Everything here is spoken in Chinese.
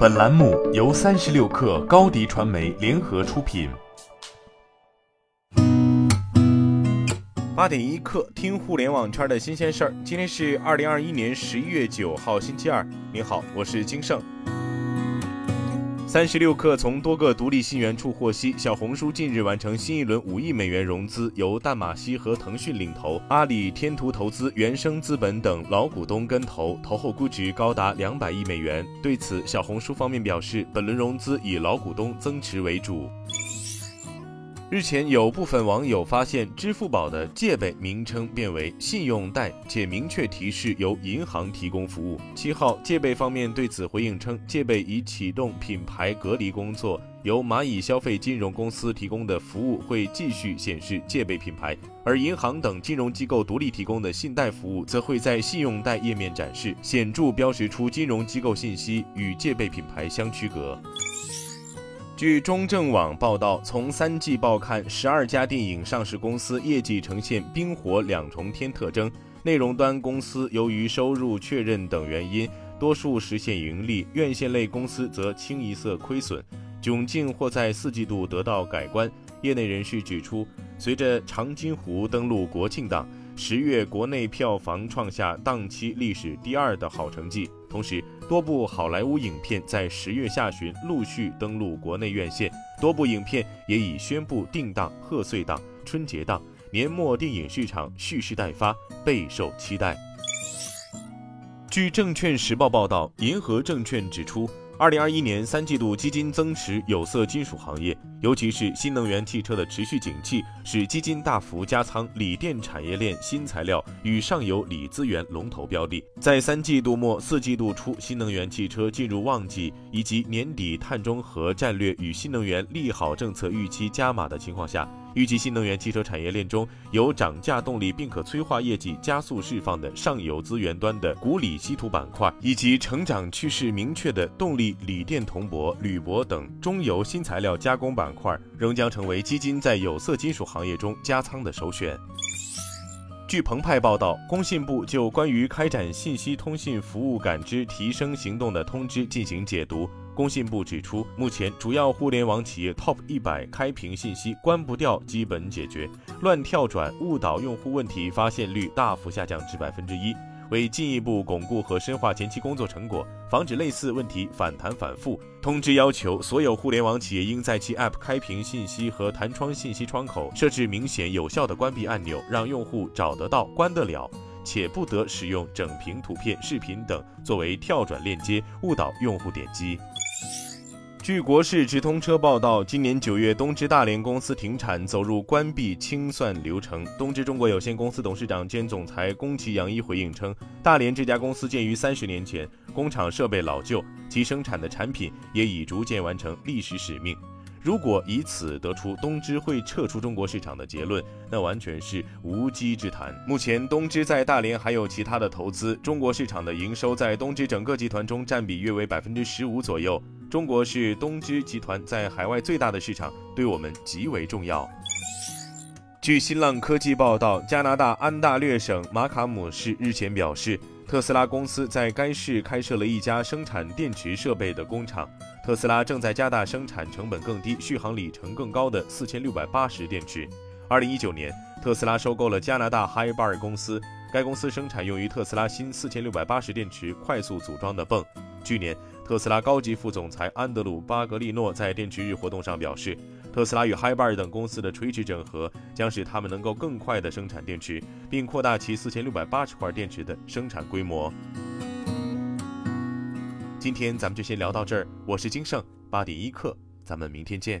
本栏目由三十六克高低传媒联合出品。八点一刻，听互联网圈的新鲜事儿。今天是二零二一年十一月九号，星期二。您好，我是金盛。三十六氪从多个独立信源处获悉，小红书近日完成新一轮五亿美元融资，由淡马锡和腾讯领投，阿里、天图投资、原生资本等老股东跟投，投后估值高达两百亿美元。对此，小红书方面表示，本轮融资以老股东增持为主。日前，有部分网友发现支付宝的借呗名称变为信用贷，且明确提示由银行提供服务。七号，借呗方面对此回应称，借呗已启动品牌隔离工作，由蚂蚁消费金融公司提供的服务会继续显示借呗品牌，而银行等金融机构独立提供的信贷服务则会在信用贷页面展示，显著标识出金融机构信息与借呗品牌相区隔。据中证网报道，从三季报看，十二家电影上市公司业绩呈现冰火两重天特征。内容端公司由于收入确认等原因，多数实现盈利；院线类公司则清一色亏损，窘境或在四季度得到改观。业内人士指出，随着《长津湖》登陆国庆档。十月国内票房创下档期历史第二的好成绩，同时多部好莱坞影片在十月下旬陆续登陆国内院线，多部影片也已宣布定档贺岁档、春节档，年末电影市场蓄势待发，备受期待。据证券时报报道，银河证券指出。二零二一年三季度，基金增持有色金属行业，尤其是新能源汽车的持续景气，使基金大幅加仓锂电产业链新材料与上游锂资源龙头标的。在三季度末、四季度初，新能源汽车进入旺季，以及年底碳中和战略与新能源利好政策预期加码的情况下。预计新能源汽车产业链中有涨价动力并可催化业绩加速释放的上游资源端的钴锂稀土板块，以及成长趋势明确的动力锂电铜箔、铝箔等中游新材料加工板块，仍将成为基金在有色金属行业中加仓的首选。据澎湃报道，工信部就关于开展信息通信服务感知提升行动的通知进行解读。工信部指出，目前主要互联网企业 TOP 一百开屏信息关不掉基本解决，乱跳转误导用户问题发现率大幅下降至百分之一。为进一步巩固和深化前期工作成果，防止类似问题反弹反复，通知要求所有互联网企业应在其 App 开屏信息和弹窗信息窗口设置明显有效的关闭按钮，让用户找得到、关得了，且不得使用整屏图片、视频等作为跳转链接误导用户点击。据国事直通车报道，今年九月，东芝大连公司停产，走入关闭清算流程。东芝中国有限公司董事长兼总裁宫崎洋一回应称，大连这家公司建于三十年前，工厂设备老旧，其生产的产品也已逐渐完成历史使命。如果以此得出东芝会撤出中国市场的结论，那完全是无稽之谈。目前，东芝在大连还有其他的投资，中国市场的营收在东芝整个集团中占比约为百分之十五左右。中国是东芝集团在海外最大的市场，对我们极为重要。据新浪科技报道，加拿大安大略省马卡姆市日前表示，特斯拉公司在该市开设了一家生产电池设备的工厂。特斯拉正在加大生产成本更低、续航里程更高的四千六百八十电池。二零一九年，特斯拉收购了加拿大 Hibar 公司，该公司生产用于特斯拉新四千六百八十电池快速组装的泵。去年。特斯拉高级副总裁安德鲁·巴格利诺在电池日活动上表示，特斯拉与 Hibar 等公司的垂直整合将使他们能够更快地生产电池，并扩大其4680块电池的生产规模。今天咱们就先聊到这儿，我是金盛八点一刻，咱们明天见。